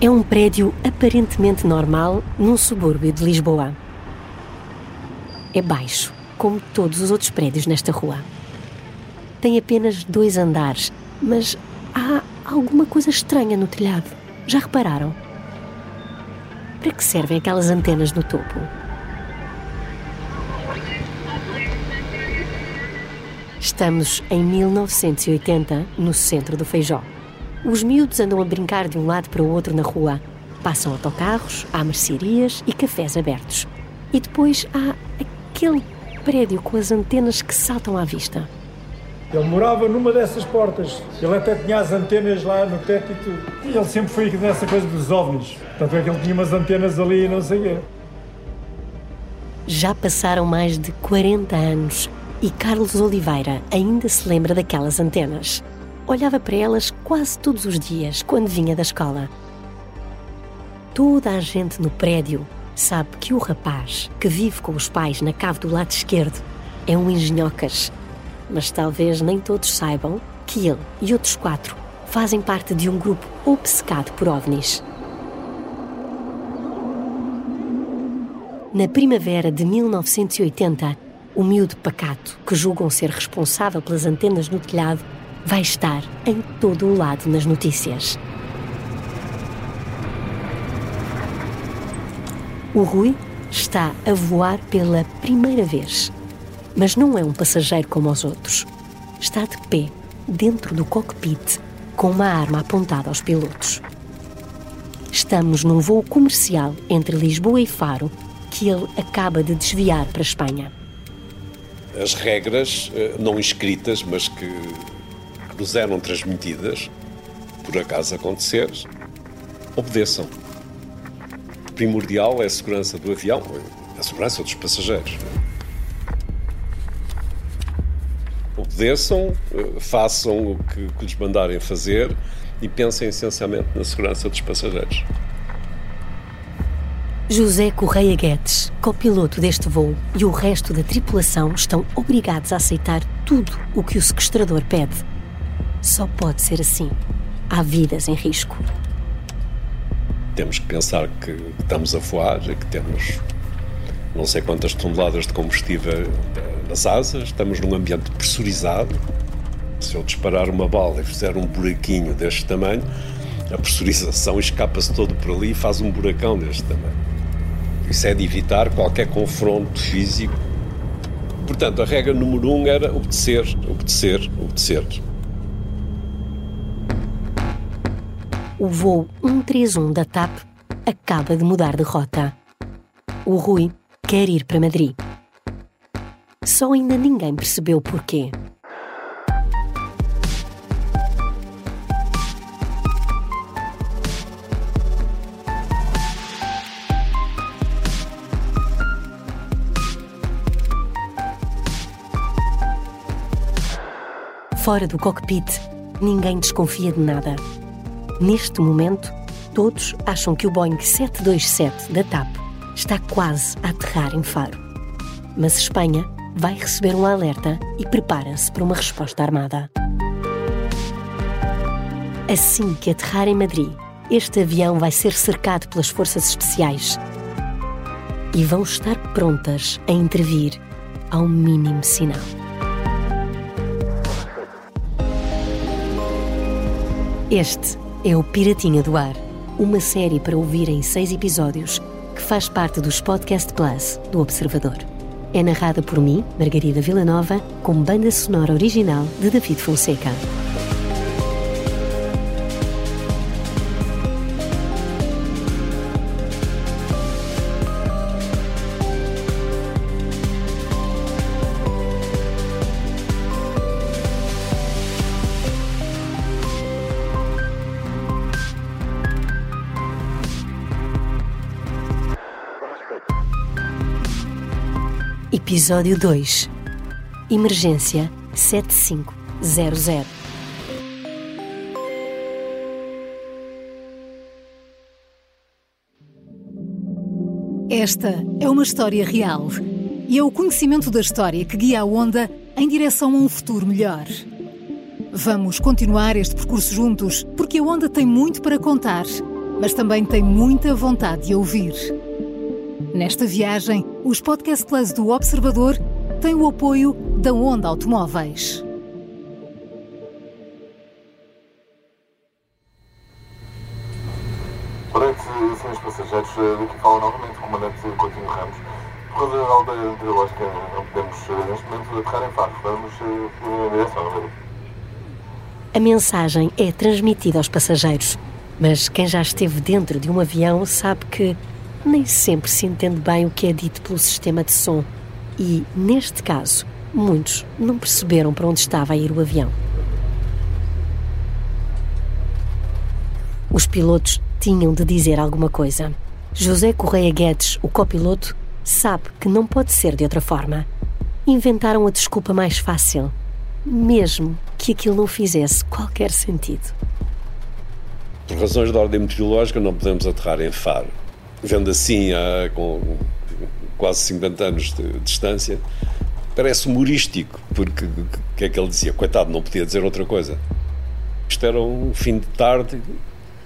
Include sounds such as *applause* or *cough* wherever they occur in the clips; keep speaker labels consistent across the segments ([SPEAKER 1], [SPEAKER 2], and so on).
[SPEAKER 1] É um prédio aparentemente normal num subúrbio de Lisboa. É baixo, como todos os outros prédios nesta rua. Tem apenas dois andares, mas há alguma coisa estranha no telhado. Já repararam? Para que servem aquelas antenas no topo? Estamos em 1980, no centro do Feijó. Os miúdos andam a brincar de um lado para o outro na rua. Passam autocarros, há mercearias e cafés abertos. E depois há aquele prédio com as antenas que saltam à vista.
[SPEAKER 2] Ele morava numa dessas portas. Ele até tinha as antenas lá no teto e tudo. E ele sempre foi nessa coisa dos ovnis. Tanto é que ele tinha umas antenas ali e não sei quê.
[SPEAKER 1] Já passaram mais de 40 anos e Carlos Oliveira ainda se lembra daquelas antenas. Olhava para elas quase todos os dias quando vinha da escola. Toda a gente no prédio sabe que o rapaz que vive com os pais na cave do lado esquerdo é um engenhocas. Mas talvez nem todos saibam que ele e outros quatro fazem parte de um grupo obcecado por ovnis. Na primavera de 1980, o miúdo pacato, que julgam ser responsável pelas antenas no telhado, vai estar em todo o lado nas notícias. O Rui está a voar pela primeira vez. Mas não é um passageiro como os outros. Está de pé, dentro do cockpit, com uma arma apontada aos pilotos. Estamos num voo comercial entre Lisboa e Faro que ele acaba de desviar para a Espanha.
[SPEAKER 3] As regras eh, não escritas, mas que nos eram transmitidas, por acaso acontecer, obedeçam primordial é a segurança do avião, a segurança dos passageiros. Obedeçam, eh, façam o que, que lhes mandarem fazer e pensem essencialmente na segurança dos passageiros.
[SPEAKER 1] José Correia Guedes, copiloto deste voo, e o resto da tripulação estão obrigados a aceitar tudo o que o sequestrador pede. Só pode ser assim. Há vidas em risco
[SPEAKER 3] temos que pensar que estamos a voar, que temos não sei quantas toneladas de combustível nas asas, estamos num ambiente pressurizado. Se eu disparar uma bala e fizer um buraquinho deste tamanho, a pressurização escapa-se todo por ali e faz um buracão deste tamanho. Isso é de evitar qualquer confronto físico. Portanto, a regra número um era obedecer, obedecer, obedecer.
[SPEAKER 1] O voo 131 da TAP acaba de mudar de rota. O Rui quer ir para Madrid. Só ainda ninguém percebeu porquê. Fora do cockpit, ninguém desconfia de nada. Neste momento, todos acham que o Boeing 727 da TAP está quase a aterrar em Faro. Mas Espanha vai receber um alerta e prepara-se para uma resposta armada. Assim que aterrar em Madrid, este avião vai ser cercado pelas forças especiais e vão estar prontas a intervir ao mínimo sinal. Este é o Piratinha do Ar, uma série para ouvir em seis episódios que faz parte dos Podcast Plus do Observador. É narrada por mim, Margarida Villanova, com banda sonora original de David Fonseca. Episódio 2 Emergência 7500
[SPEAKER 4] Esta é uma história real e é o conhecimento da história que guia a onda em direção a um futuro melhor. Vamos continuar este percurso juntos porque a onda tem muito para contar mas também tem muita vontade de ouvir. Nesta viagem, os Podcast Plus do Observador têm o apoio da Onda Automóveis.
[SPEAKER 5] Durante, senhores passageiros, daqui fala novamente o comandante Coutinho Ramos. Por causa da aldeia meteorológica, não podemos, neste momento, aterrar em Faro. Vamos em direção,
[SPEAKER 1] A mensagem é transmitida aos passageiros, mas quem já esteve dentro de um avião sabe que nem sempre se entende bem o que é dito pelo sistema de som. E, neste caso, muitos não perceberam para onde estava a ir o avião. Os pilotos tinham de dizer alguma coisa. José Correia Guedes, o copiloto, sabe que não pode ser de outra forma. Inventaram a desculpa mais fácil, mesmo que aquilo não fizesse qualquer sentido.
[SPEAKER 3] Por razões de ordem meteorológica, não podemos aterrar em Faro. Vendo assim, há, com quase 50 anos de distância, parece humorístico, porque o que é que ele dizia? Coitado, não podia dizer outra coisa. Isto era um fim de tarde,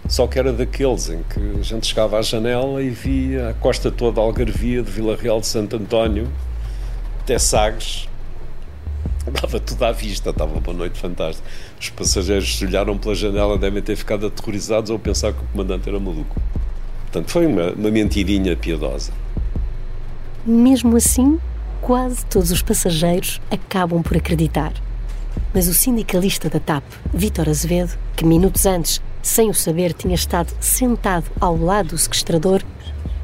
[SPEAKER 3] só que era daqueles em que a gente chegava à janela e via a costa toda a Algarvia, de Vila Real de Santo António até Sagres, Dava tudo à vista, estava uma noite fantástica. Os passageiros se olharam pela janela, devem ter ficado aterrorizados ou pensar que o comandante era maluco. Portanto, foi uma, uma mentirinha piedosa.
[SPEAKER 1] Mesmo assim, quase todos os passageiros acabam por acreditar. Mas o sindicalista da TAP, Vítor Azevedo, que minutos antes, sem o saber, tinha estado sentado ao lado do sequestrador,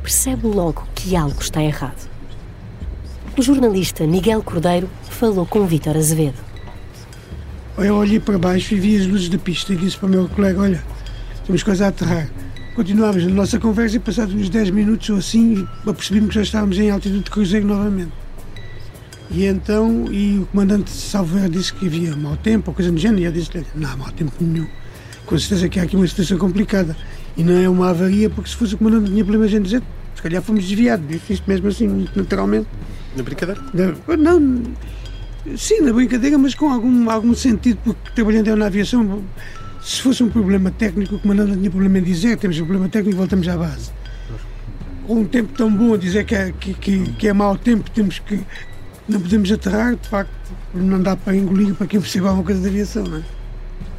[SPEAKER 1] percebe logo que algo está errado. O jornalista Miguel Cordeiro falou com Vítor Azevedo.
[SPEAKER 6] Eu olhei para baixo e vi as luzes da pista e disse para o meu colega: Olha, temos coisa a aterrar. Continuámos a nossa conversa e, passados uns 10 minutos ou assim, apercebemos que já estávamos em altitude de cruzeiro novamente. E então, e o comandante Salver disse que havia mau tempo, ou coisa do género, e eu disse-lhe: Não há mau tempo nenhum. Com certeza que há aqui uma situação complicada. E não é uma avaria, porque se fosse o comandante tinha problemas em dizer, se calhar fomos desviados. Disse isto mesmo assim, naturalmente.
[SPEAKER 7] Na brincadeira?
[SPEAKER 6] Não, não Sim, na brincadeira, mas com algum, algum sentido, porque trabalhando na aviação, se fosse um problema técnico, o comandante não tinha problema em dizer, temos um problema técnico, voltamos à base. Com um tempo tão bom a dizer que é, que, que, que é mau tempo, temos que. Não podemos aterrar, de facto, não dá para engolir para quem perceba alguma coisa da aviação, não é?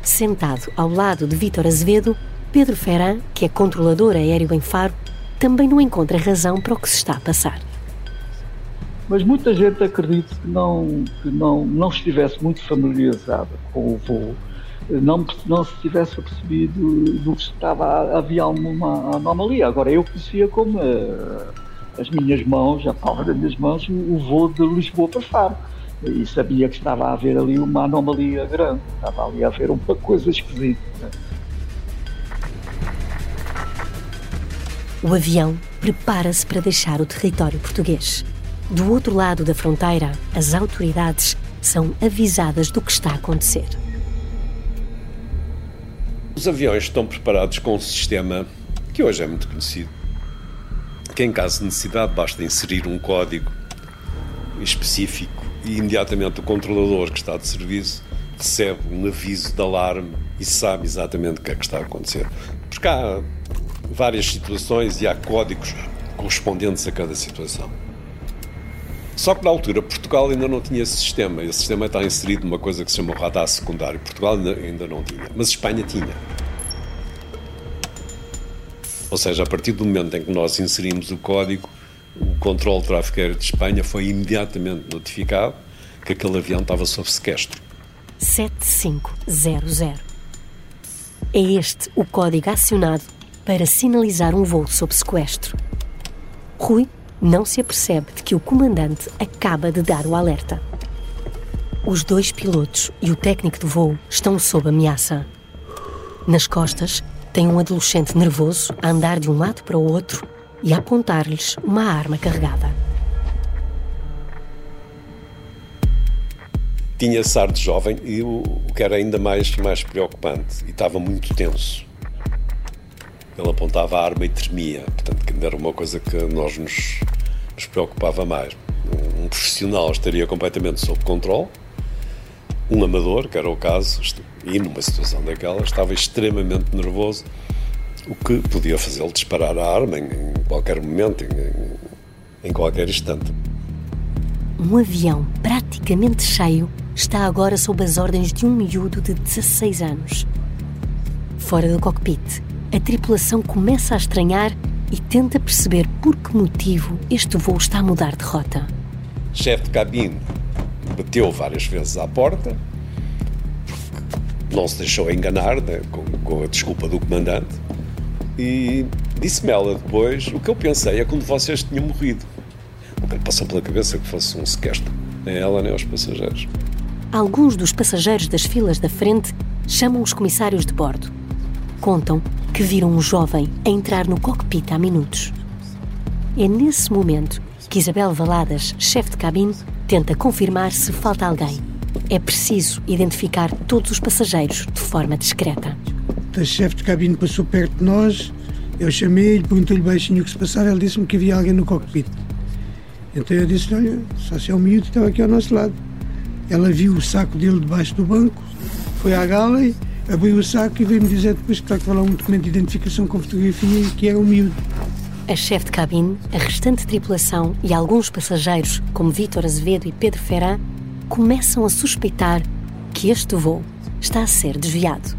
[SPEAKER 1] Sentado ao lado de Vítor Azevedo, Pedro Ferran, que é controlador aéreo em Faro, também não encontra razão para o que se está a passar
[SPEAKER 8] mas muita gente acredita que não, que não, não estivesse muito familiarizada com o voo, não, não se tivesse percebido do que estava, havia uma anomalia. Agora, eu conhecia como uh, as minhas mãos, a palma das minhas mãos, o voo de Lisboa para Faro. E sabia que estava a haver ali uma anomalia grande, estava ali a haver uma coisa esquisita.
[SPEAKER 1] O avião prepara-se para deixar o território português. Do outro lado da fronteira, as autoridades são avisadas do que está a acontecer.
[SPEAKER 3] Os aviões estão preparados com um sistema que hoje é muito conhecido, que em caso de necessidade basta inserir um código específico e imediatamente o controlador que está de serviço recebe um aviso de alarme e sabe exatamente o que é que está a acontecer. Porque há várias situações e há códigos correspondentes a cada situação. Só que na altura Portugal ainda não tinha esse sistema. Esse sistema está inserido numa coisa que se chama radar secundário. Portugal ainda não tinha, mas Espanha tinha. Ou seja, a partir do momento em que nós inserimos o código, o controle tráfego aéreo de Espanha foi imediatamente notificado que aquele avião estava sob sequestro.
[SPEAKER 1] 7500. É este o código acionado para sinalizar um voo sob sequestro. Rui não se apercebe de que o comandante acaba de dar o alerta. Os dois pilotos e o técnico de voo estão sob ameaça. Nas costas, tem um adolescente nervoso a andar de um lado para o outro e a apontar-lhes uma arma carregada.
[SPEAKER 3] Tinha SAR de jovem e o que era ainda mais, mais preocupante, e estava muito tenso. Ele apontava a arma e tremia, portanto, que era uma coisa que nós nos, nos preocupava mais. Um profissional estaria completamente sob controle, um amador, que era o caso, e numa situação daquela, estava extremamente nervoso, o que podia fazê-lo disparar a arma em, em qualquer momento, em, em qualquer instante.
[SPEAKER 1] Um avião praticamente cheio está agora sob as ordens de um miúdo de 16 anos. Fora do cockpit, a tripulação começa a estranhar e tenta perceber por que motivo este voo está a mudar de rota.
[SPEAKER 3] Chefe de cabine bateu várias vezes à porta, não se deixou enganar né, com, com, a desculpa do comandante e disse-me ela depois o que eu pensei é quando vocês tinham morrido. Que lhe passou pela cabeça que fosse um sequestro, nem ela nem aos passageiros.
[SPEAKER 1] Alguns dos passageiros das filas da frente chamam os comissários de bordo. Contam que viram um jovem a entrar no cockpit há minutos. É nesse momento que Isabel Valadas, chefe de cabine, tenta confirmar se falta alguém. É preciso identificar todos os passageiros de forma discreta.
[SPEAKER 6] O chefe de cabine passou perto de nós, eu chamei-lhe, perguntei-lhe baixinho o que se passava, ele disse-me que havia alguém no cockpit. Então eu disse olha, só se é um miúdo que estava aqui ao nosso lado. Ela viu o saco dele debaixo do banco, foi à gala, abriu o saco e veio-me dizer depois que estava lá um documento de identificação com fotografia que era um miúdo.
[SPEAKER 1] A chefe de cabine, a restante tripulação e alguns passageiros, como Vítor Azevedo e Pedro Ferran, começam a suspeitar que este voo está a ser desviado.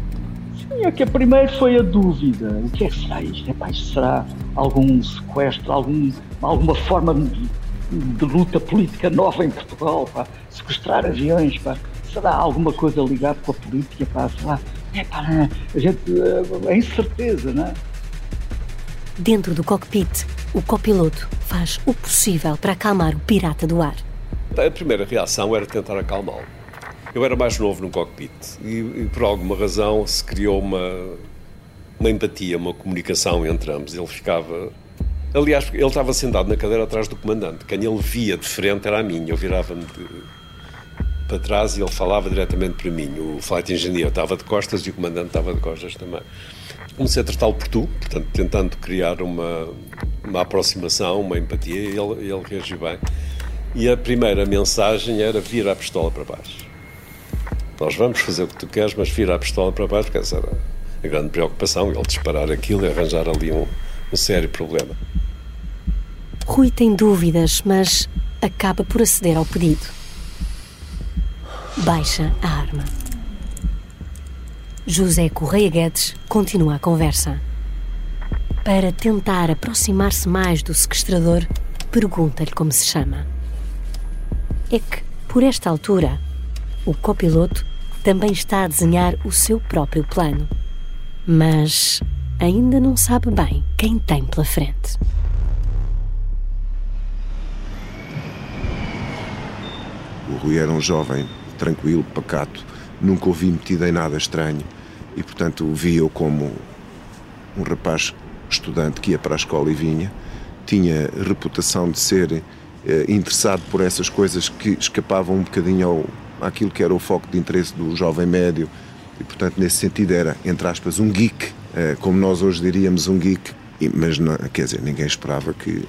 [SPEAKER 8] Sim, é que a primeira foi a dúvida. O que é que será isto? É, pá, isto será algum sequestro, algum, alguma forma de, de, luta política nova em Portugal? Pá? Sequestrar aviões? Pá? Será alguma coisa ligada com a política? Pá? Será? É, pá, a gente. É incerteza, não é?
[SPEAKER 1] Dentro do cockpit, o copiloto faz o possível para acalmar o pirata do ar.
[SPEAKER 3] A primeira reação era tentar acalmá-lo. Eu era mais novo no cockpit e, e, por alguma razão se criou uma, uma empatia, uma comunicação entre ambos. Ele ficava. Aliás, ele estava sentado na cadeira atrás do comandante. Quem ele via de frente era a mim. Eu virava-me para trás e ele falava diretamente para mim. O flight engineer estava de costas e o comandante estava de costas também comecei a tratá-lo por tu, portanto, tentando criar uma, uma aproximação, uma empatia, e ele, ele reagiu bem. E a primeira mensagem era vira a pistola para baixo. Nós vamos fazer o que tu queres, mas vira a pistola para baixo, porque essa era a grande preocupação, ele disparar aquilo e arranjar ali um, um sério problema.
[SPEAKER 1] Rui tem dúvidas, mas acaba por aceder ao pedido. Baixa a arma. José Correia Guedes continua a conversa. Para tentar aproximar-se mais do sequestrador, pergunta-lhe como se chama. É que, por esta altura, o copiloto também está a desenhar o seu próprio plano. Mas ainda não sabe bem quem tem pela frente.
[SPEAKER 7] O Rui era um jovem tranquilo, pacato, nunca o vi metido em nada estranho e, portanto, via-o como um rapaz estudante que ia para a escola e vinha. Tinha reputação de ser eh, interessado por essas coisas que escapavam um bocadinho ao, àquilo que era o foco de interesse do jovem médio e, portanto, nesse sentido era, entre aspas, um geek, eh, como nós hoje diríamos, um geek. E, mas, não, quer dizer, ninguém esperava que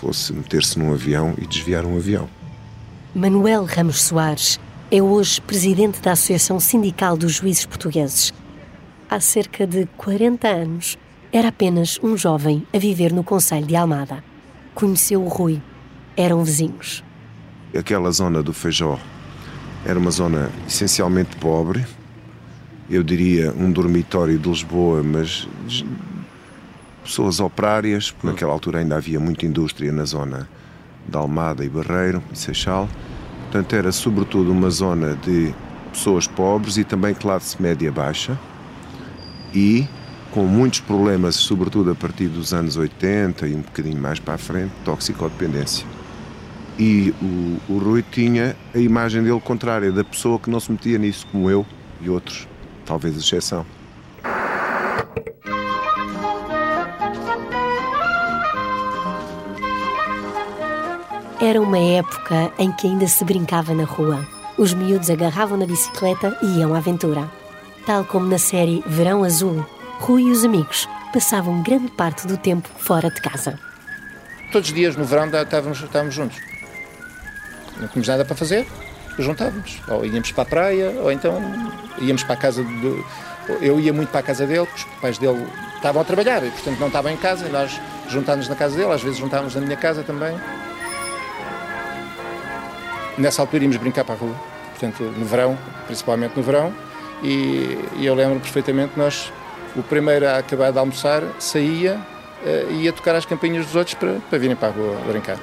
[SPEAKER 7] fosse meter-se num avião e desviar um avião.
[SPEAKER 1] Manuel Ramos Soares é hoje presidente da Associação Sindical dos Juízes Portugueses. Há cerca de 40 anos, era apenas um jovem a viver no Conselho de Almada. Conheceu o Rui. Eram vizinhos.
[SPEAKER 7] Aquela zona do Feijó era uma zona essencialmente pobre. Eu diria um dormitório de Lisboa, mas pessoas operárias, porque naquela altura ainda havia muita indústria na zona de Almada e Barreiro e Seixal. Portanto, era sobretudo uma zona de pessoas pobres e também classe média baixa e com muitos problemas, sobretudo a partir dos anos 80 e um bocadinho mais para a frente, toxicodependência. E o, o Rui tinha a imagem dele contrária, da pessoa que não se metia nisso, como eu e outros, talvez exceção.
[SPEAKER 1] Era uma época em que ainda se brincava na rua. Os miúdos agarravam na bicicleta e iam à aventura. Tal como na série Verão Azul, Rui e os amigos passavam grande parte do tempo fora de casa.
[SPEAKER 9] Todos os dias no verão estávamos, estávamos juntos. Não tínhamos nada para fazer, juntávamos. Ou íamos para a praia, ou então íamos para a casa de, eu ia muito para a casa dele, porque os pais dele estavam a trabalhar e, portanto, não estavam em casa. Nós juntámos na casa dele, às vezes juntávamos na minha casa também. Nessa altura íamos brincar para a rua, portanto, no verão, principalmente no verão, e, e eu lembro perfeitamente nós, o primeiro a acabar de almoçar, saía e ia tocar as campainhas dos outros para, para virem para a rua brincar.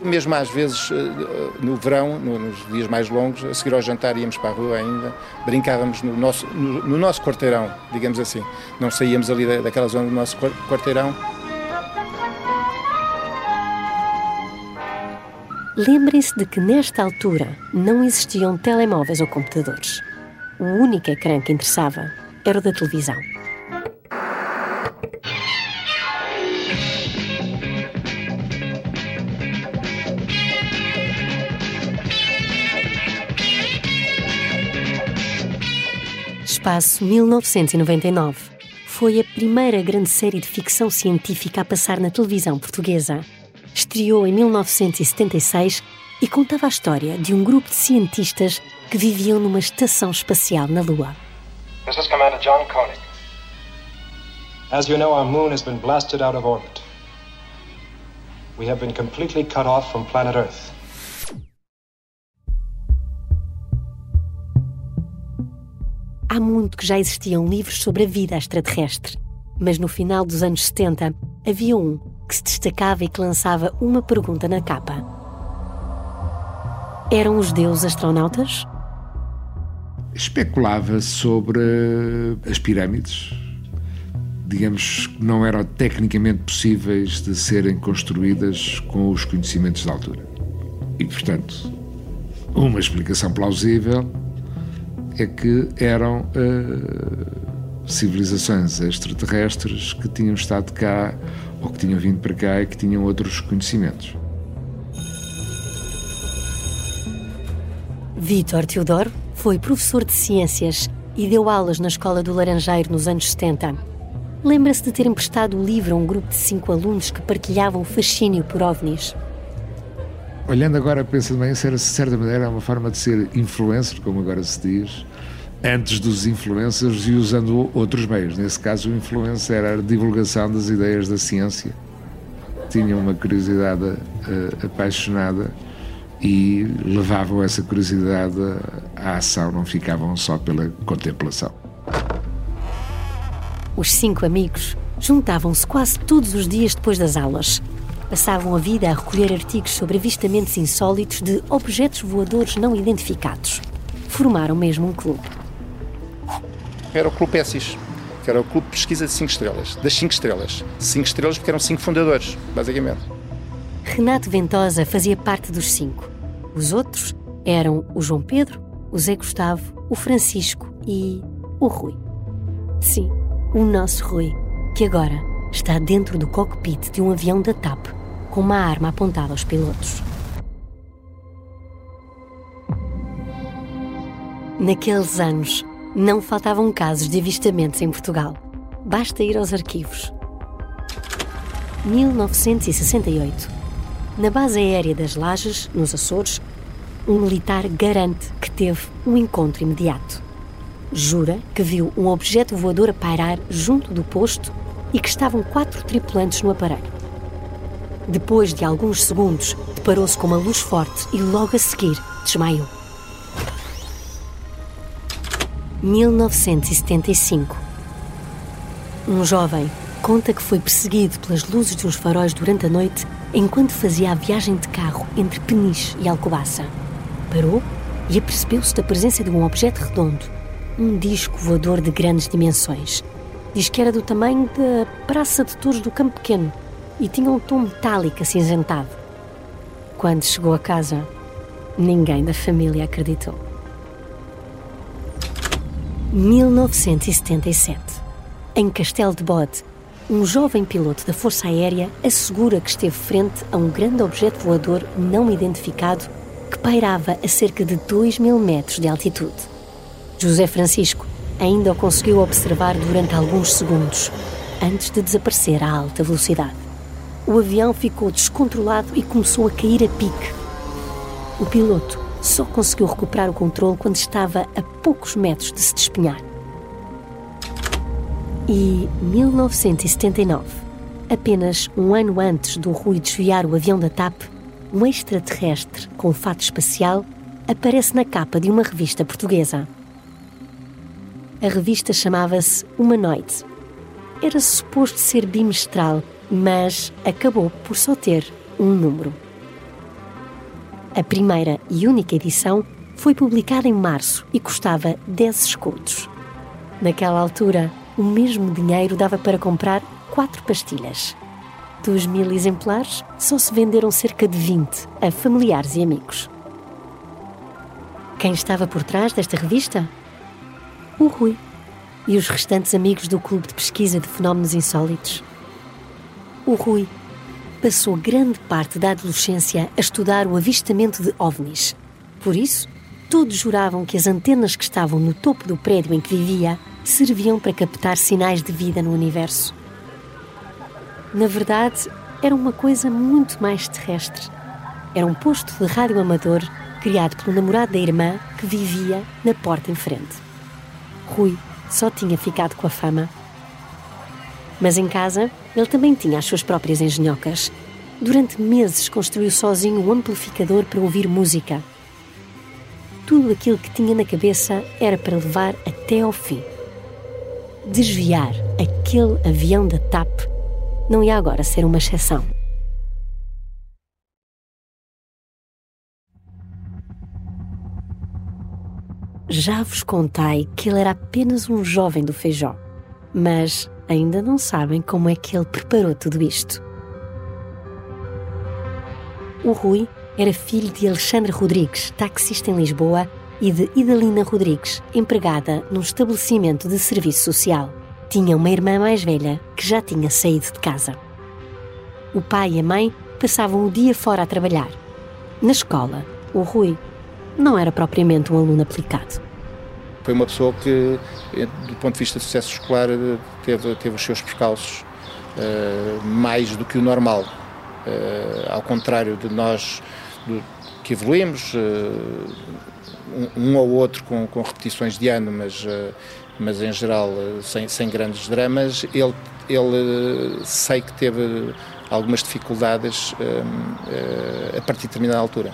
[SPEAKER 9] Mesmo às vezes eh, no verão, nos dias mais longos, a seguir ao jantar íamos para a rua ainda, brincávamos no nosso, no, no nosso quarteirão, digamos assim. Não saíamos ali daquela zona do nosso quarteirão.
[SPEAKER 1] Lembrem-se de que nesta altura não existiam telemóveis ou computadores. O único ecrã que interessava era o da televisão. Espaço 1999 foi a primeira grande série de ficção científica a passar na televisão portuguesa. Estreou em 1976 e contava a história de um grupo de cientistas que viviam numa estação espacial na Lua.
[SPEAKER 10] This is Commander John Koenig. As you know, our moon has been blasted out of orbit. We have been completely cut off from planet Earth.
[SPEAKER 1] Há muito que já existiam livros sobre a vida extraterrestre, mas no final dos anos 70 havia um que se destacava e que lançava uma pergunta na capa. Eram os deuses astronautas?
[SPEAKER 11] Especulava sobre as pirâmides. Digamos que não eram tecnicamente possíveis de serem construídas com os conhecimentos da altura. E, portanto, uma explicação plausível é que eram uh, civilizações extraterrestres que tinham estado cá ou que tinham vindo para cá e que tinham outros conhecimentos.
[SPEAKER 1] Vítor Teodoro foi professor de ciências e deu aulas na Escola do Laranjeiro nos anos 70. Lembra-se de ter emprestado o livro a um grupo de cinco alunos que partilhavam o fascínio por ovnis.
[SPEAKER 11] Olhando agora, penso bem, de certa maneira, uma forma de ser influencer, como agora se diz, antes dos influencers e usando outros meios. Nesse caso, o influencer era a divulgação das ideias da ciência. Tinham uma curiosidade uh, apaixonada e levavam essa curiosidade à ação, não ficavam só pela contemplação.
[SPEAKER 1] Os cinco amigos juntavam-se quase todos os dias depois das aulas passavam a vida a recolher artigos sobre avistamentos insólitos de objetos voadores não identificados. Formaram mesmo um clube.
[SPEAKER 9] Era o Clube Pessis, que era o Clube de Pesquisa de 5 Estrelas, das 5 Estrelas. 5 estrelas porque eram 5 fundadores, basicamente.
[SPEAKER 1] Renato Ventosa fazia parte dos cinco. Os outros eram o João Pedro, o Zé Gustavo, o Francisco e o Rui. Sim, o nosso Rui, que agora está dentro do cockpit de um avião da TAP com uma arma apontada aos pilotos. Naqueles anos, não faltavam casos de avistamentos em Portugal. Basta ir aos arquivos. 1968. Na base aérea das Lajes, nos Açores, um militar garante que teve um encontro imediato. Jura que viu um objeto voador a pairar junto do posto e que estavam quatro tripulantes no aparelho. Depois de alguns segundos, deparou-se com uma luz forte e logo a seguir desmaiou. 1975. Um jovem conta que foi perseguido pelas luzes de uns faróis durante a noite enquanto fazia a viagem de carro entre Peniche e Alcobaça. Parou e apercebeu-se da presença de um objeto redondo, um disco voador de grandes dimensões. Diz que era do tamanho da Praça de Touros do Campo Pequeno e tinha um tom metálico acinzentado. Quando chegou a casa, ninguém da família acreditou. 1977. Em Castelo de Bode, um jovem piloto da Força Aérea assegura que esteve frente a um grande objeto voador não identificado que pairava a cerca de 2 mil metros de altitude. José Francisco ainda o conseguiu observar durante alguns segundos, antes de desaparecer a alta velocidade o avião ficou descontrolado e começou a cair a pique. O piloto só conseguiu recuperar o controle quando estava a poucos metros de se despenhar. E 1979, apenas um ano antes do Rui desviar o avião da TAP, um extraterrestre com fato espacial aparece na capa de uma revista portuguesa. A revista chamava-se Humanoide. Era suposto ser bimestral, mas acabou por só ter um número. A primeira e única edição foi publicada em março e custava 10 escudos. Naquela altura, o mesmo dinheiro dava para comprar quatro pastilhas. Dos mil exemplares, só se venderam cerca de 20 a familiares e amigos. Quem estava por trás desta revista? O Rui e os restantes amigos do Clube de Pesquisa de Fenómenos Insólitos. O Rui passou grande parte da adolescência a estudar o avistamento de ovnis. Por isso, todos juravam que as antenas que estavam no topo do prédio em que vivia serviam para captar sinais de vida no universo. Na verdade, era uma coisa muito mais terrestre. Era um posto de rádio amador criado pelo namorado da irmã que vivia na porta em frente. Rui só tinha ficado com a fama. Mas em casa, ele também tinha as suas próprias engenhocas. Durante meses construiu sozinho um amplificador para ouvir música. Tudo aquilo que tinha na cabeça era para levar até ao fim. Desviar aquele avião da TAP não ia agora ser uma exceção. Já vos contei que ele era apenas um jovem do feijó, mas ainda não sabem como é que ele preparou tudo isto. O Rui era filho de Alexandre Rodrigues, taxista em Lisboa, e de Idalina Rodrigues, empregada num estabelecimento de serviço social. Tinha uma irmã mais velha que já tinha saído de casa. O pai e a mãe passavam o dia fora a trabalhar. Na escola, o Rui não era propriamente um aluno aplicado.
[SPEAKER 9] Foi uma pessoa que, do ponto de vista de sucesso escolar, teve, teve os seus percalços uh, mais do que o normal. Uh, ao contrário de nós do, que evoluímos, uh, um, um, ou outro com, com, repetições de ano, mas, mas em geral sem, sem grandes dramas, ele, ele sei que teve algumas dificuldades a partir de determinada altura.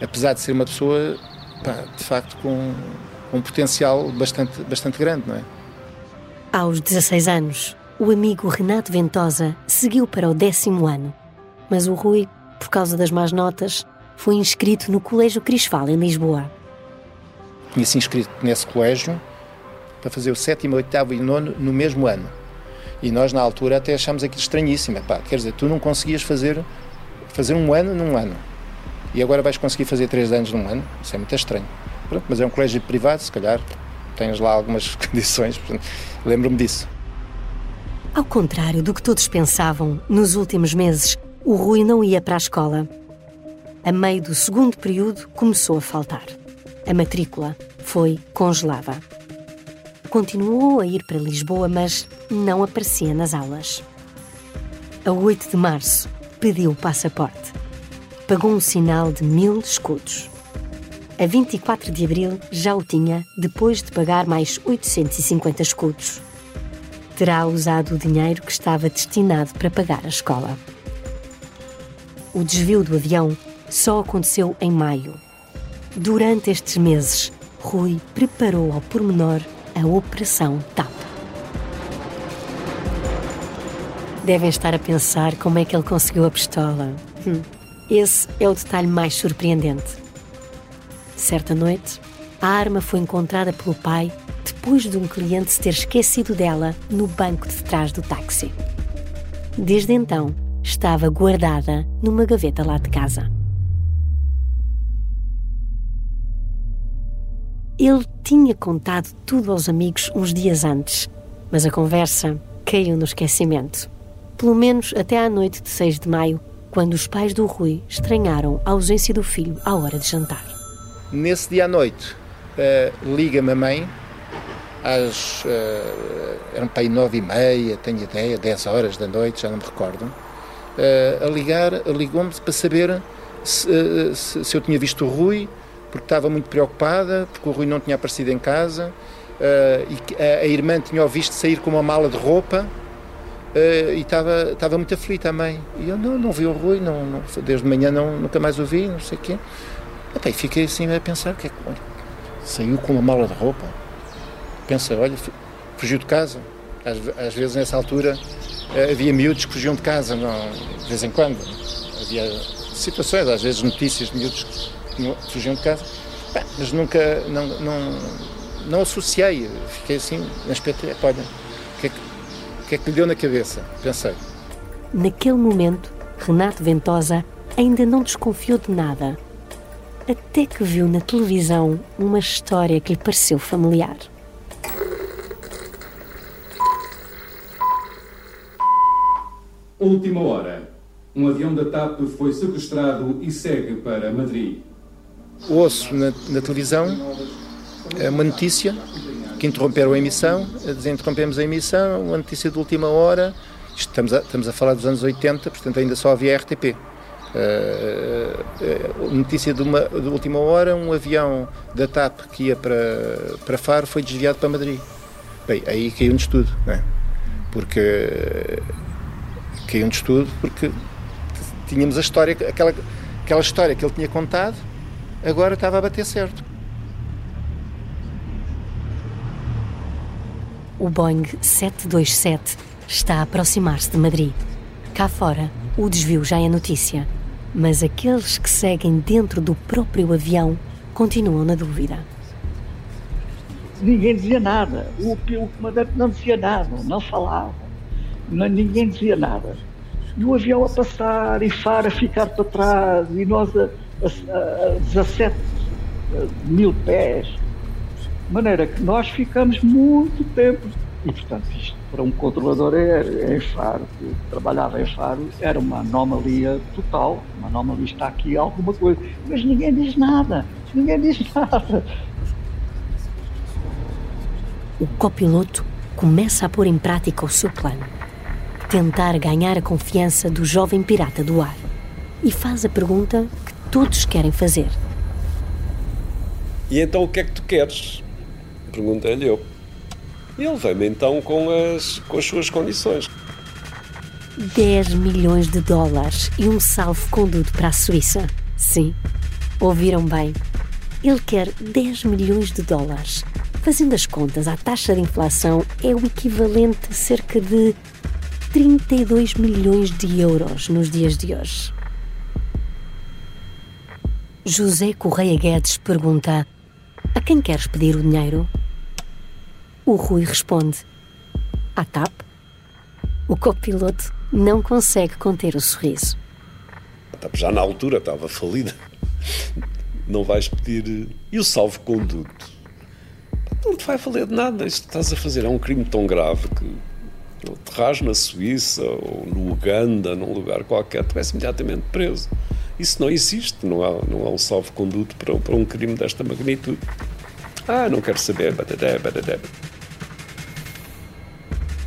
[SPEAKER 9] Apesar de ser uma pessoa, pá, de facto, com um potencial bastante, bastante grande, não é?
[SPEAKER 1] Aos 16 anos, o amigo Renato Ventosa seguiu para o décimo ano, mas o Rui, por causa das más notas, foi inscrito no Colégio Crisval, em Lisboa.
[SPEAKER 9] Tinha-se inscrito nesse colégio para fazer o sétimo, oitavo e nono no mesmo ano. E nós, na altura, até achámos aquilo estranhíssimo. Pá, quer dizer, tu não conseguias fazer, fazer um ano num ano. E agora vais conseguir fazer três anos num ano? Isso é muito estranho. Pronto, mas é um colégio privado, se calhar tens lá algumas *laughs* condições, lembro-me disso.
[SPEAKER 1] Ao contrário do que todos pensavam, nos últimos meses, o Rui não ia para a escola. A meio do segundo período, começou a faltar. A matrícula foi congelada. Continuou a ir para Lisboa, mas não aparecia nas aulas. A 8 de março, pediu o passaporte. Pagou um sinal de mil escudos. A 24 de abril já o tinha, depois de pagar mais 850 escudos. Terá usado o dinheiro que estava destinado para pagar a escola. O desvio do avião só aconteceu em maio. Durante estes meses, Rui preparou ao pormenor a Operação TAP. Devem estar a pensar como é que ele conseguiu a pistola. Hum. Esse é o detalhe mais surpreendente. Certa noite, a arma foi encontrada pelo pai depois de um cliente se ter esquecido dela no banco de trás do táxi. Desde então, estava guardada numa gaveta lá de casa. Ele tinha contado tudo aos amigos uns dias antes, mas a conversa caiu no esquecimento. Pelo menos até à noite de 6 de maio, quando os pais do Rui estranharam a ausência do filho à hora de jantar.
[SPEAKER 9] Nesse dia à noite, uh, liga-me a mãe, às. Uh, eram para aí nove e meia, tenho ideia, dez horas da noite, já não me recordo, uh, a ligar, ligou-me para saber se, se, se, eu tinha visto o Rui, porque estava muito preocupada, porque o Rui não tinha aparecido em casa uh, e a, a, irmã tinha o visto sair com uma mala de roupa uh, e estava, estava muito aflita a mãe. E eu não, não vi o Rui, não, não, desde manhã não, nunca mais o vi, não sei o quê. Até fiquei assim a pensar, que é que, saiu com uma mala de roupa. Pensa, olha, fugiu de casa. Às, às vezes nessa altura uh, havia miúdos que fugiam de casa, não, de vez em quando. Havia situações, às vezes notícias de miúdos que fugiam de casa. Mas nunca, não, não, não associei, fiquei assim, na expectativa, olha, o que, é que, o que é que lhe deu na cabeça? Pensei.
[SPEAKER 1] Naquele momento, Renato Ventosa ainda não desconfiou de nada, até que viu na televisão uma história que lhe pareceu familiar.
[SPEAKER 12] Última hora. Um avião da TAP foi sequestrado e segue para Madrid.
[SPEAKER 9] Ouço na, na televisão é uma notícia que interromperam a emissão, desinterrompemos a emissão, uma notícia de última hora, estamos a, estamos a falar dos anos 80, portanto ainda só havia RTP. Uh, notícia de, uma, de última hora, um avião da TAP que ia para, para Faro foi desviado para Madrid. Bem, aí caiu um estudo, não é? Porque caiu um estudo porque tínhamos a história, aquela, aquela história que ele tinha contado, agora estava a bater certo.
[SPEAKER 1] O Boeing 727 está a aproximar-se de Madrid. Cá fora, o desvio já é notícia, mas aqueles que seguem dentro do próprio avião continuam na dúvida.
[SPEAKER 8] Ninguém dizia nada. O, o comandante não dizia nada, não falava. Não, ninguém dizia nada. E o avião a passar e Faro a ficar para trás e nós a, a, a 17 mil pés de maneira que nós ficamos muito tempo. E, portanto, isto para um controlador é, em Faro, que trabalhava em Faro, era uma anomalia total. Uma anomalia está aqui alguma coisa. Mas ninguém diz nada. Ninguém diz *laughs* nada.
[SPEAKER 1] O copiloto começa a pôr em prática o seu plano. Tentar ganhar a confiança do jovem pirata do ar. E faz a pergunta que todos querem fazer.
[SPEAKER 3] E então o que é que tu queres? Perguntei-lhe eu. Ele veio-me então com as, com as suas condições.
[SPEAKER 1] 10 milhões de dólares e um salvo-conduto para a Suíça. Sim, ouviram bem. Ele quer 10 milhões de dólares. Fazendo as contas, a taxa de inflação é o equivalente a cerca de 32 milhões de euros nos dias de hoje. José Correia Guedes pergunta: A quem queres pedir o dinheiro? O Rui responde: À TAP? O copiloto não consegue conter o sorriso.
[SPEAKER 3] A TAP já na altura estava falida. Não vais pedir. E o salvo-conduto? Não te vai valer de nada. Isto que estás a fazer é um crime tão grave que aterras na Suíça ou no Uganda, num lugar qualquer, tu és imediatamente preso. Isso não existe, não há, não há um salvo-conduto para, para um crime desta magnitude. Ah, não quero saber, badadé, badadé.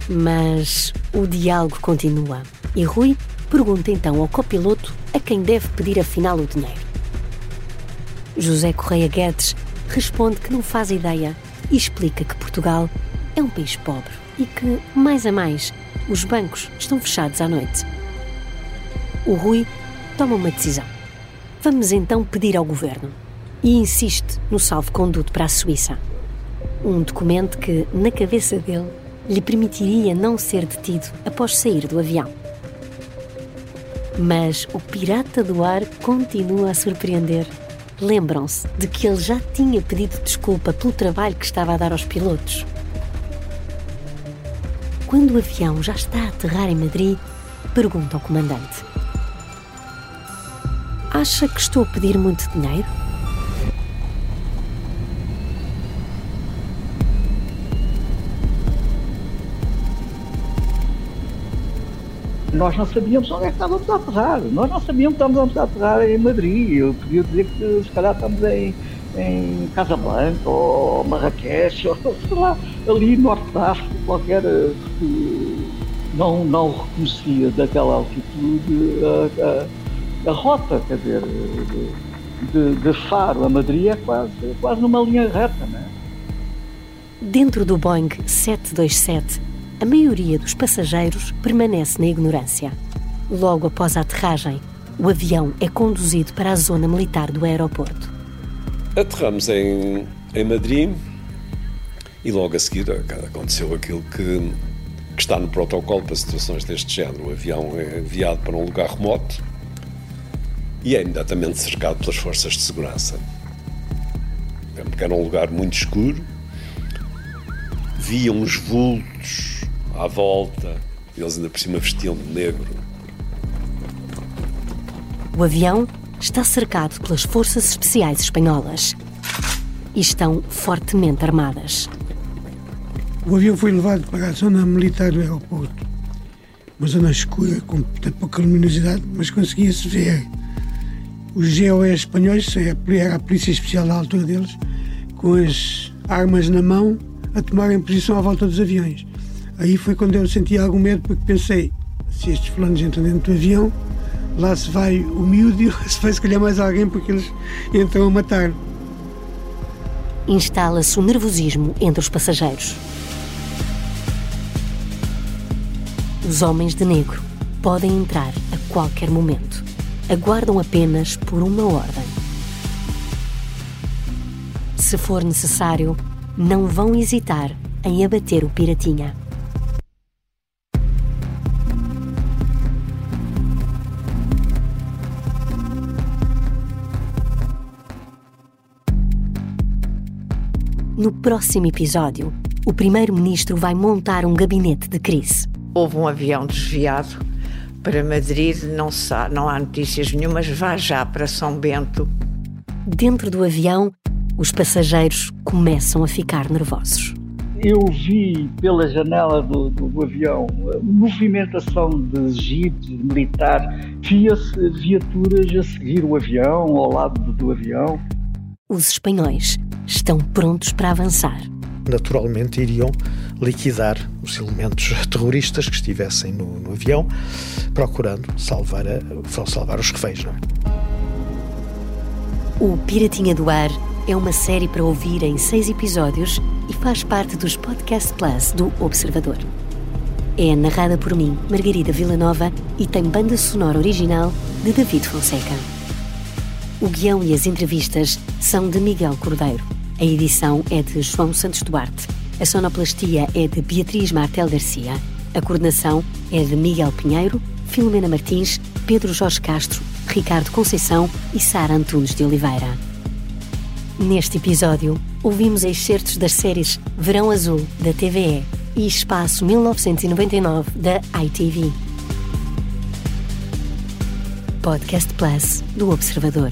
[SPEAKER 1] Mas o diálogo continua e Rui pergunta então ao copiloto a quem deve pedir afinal o dinheiro. José Correia Guedes responde que não faz ideia e explica que Portugal é um país pobre e que, mais a mais, os bancos estão fechados à noite. O Rui toma uma decisão. Vamos então pedir ao governo e insiste no salvo-conduto para a Suíça. Um documento que, na cabeça dele, lhe permitiria não ser detido após sair do avião. Mas o pirata do ar continua a surpreender. Lembram-se de que ele já tinha pedido desculpa pelo trabalho que estava a dar aos pilotos. Quando o avião já está a aterrar em Madrid, pergunta ao comandante: Acha que estou a pedir muito dinheiro?
[SPEAKER 8] Nós não sabíamos onde é que estávamos a aterrar. Nós não sabíamos que estávamos a aterrar em Madrid. Eu podia dizer que se calhar estamos em, em Casablanca ou Marrakech, ou *laughs* sei lá, ali norte da África, qualquer que não, não reconhecia daquela altitude a, a, a rota, quer dizer, de, de Faro a Madrid é quase, quase numa linha reta, não é?
[SPEAKER 1] Dentro do Boeing 727, a maioria dos passageiros permanece na ignorância. Logo após a aterragem, o avião é conduzido para a zona militar do aeroporto.
[SPEAKER 3] Aterramos em, em Madrid e logo a seguir aconteceu aquilo que, que está no protocolo para situações deste género. O avião é enviado para um lugar remoto e é imediatamente cercado pelas forças de segurança. Porque era um lugar muito escuro, via uns vultos à volta, eles ainda por cima vestiam de negro.
[SPEAKER 1] O avião está cercado pelas forças especiais espanholas e estão fortemente armadas.
[SPEAKER 6] O avião foi levado para a zona militar do aeroporto. Uma zona escura, com pouca luminosidade, mas conseguia-se ver os GOE espanhóis, era a polícia especial da altura deles, com as armas na mão, a tomarem posição à volta dos aviões. Aí foi quando eu senti algum medo, porque pensei: se estes fulanos entram dentro do avião, lá se vai o miúdo e se vai se calhar mais alguém, porque eles entram a matar.
[SPEAKER 1] Instala-se o nervosismo entre os passageiros. Os homens de negro podem entrar a qualquer momento. Aguardam apenas por uma ordem. Se for necessário, não vão hesitar em abater o piratinha. No próximo episódio, o Primeiro-Ministro vai montar um gabinete de crise.
[SPEAKER 13] Houve um avião desviado para Madrid, não, sabe, não há notícias nenhumas, vá já para São Bento.
[SPEAKER 1] Dentro do avião, os passageiros começam a ficar nervosos.
[SPEAKER 8] Eu vi pela janela do, do, do avião movimentação de jipes militar, via-se viaturas a seguir o avião, ao lado do, do avião.
[SPEAKER 1] Os espanhóis estão prontos para avançar.
[SPEAKER 14] Naturalmente iriam liquidar os elementos terroristas que estivessem no, no avião, procurando salvar, a, salvar os reféns. Não é?
[SPEAKER 1] O Piratinha do Ar é uma série para ouvir em seis episódios e faz parte dos Podcast Plus do Observador. É narrada por mim, Margarida Villanova, e tem banda sonora original de David Fonseca. O guião e as entrevistas são de Miguel Cordeiro. A edição é de João Santos Duarte. A sonoplastia é de Beatriz Martel Garcia. A coordenação é de Miguel Pinheiro, Filomena Martins, Pedro Jorge Castro, Ricardo Conceição e Sara Antunes de Oliveira. Neste episódio, ouvimos excertos das séries Verão Azul, da TVE, e Espaço 1999, da ITV. Podcast Plus, do Observador.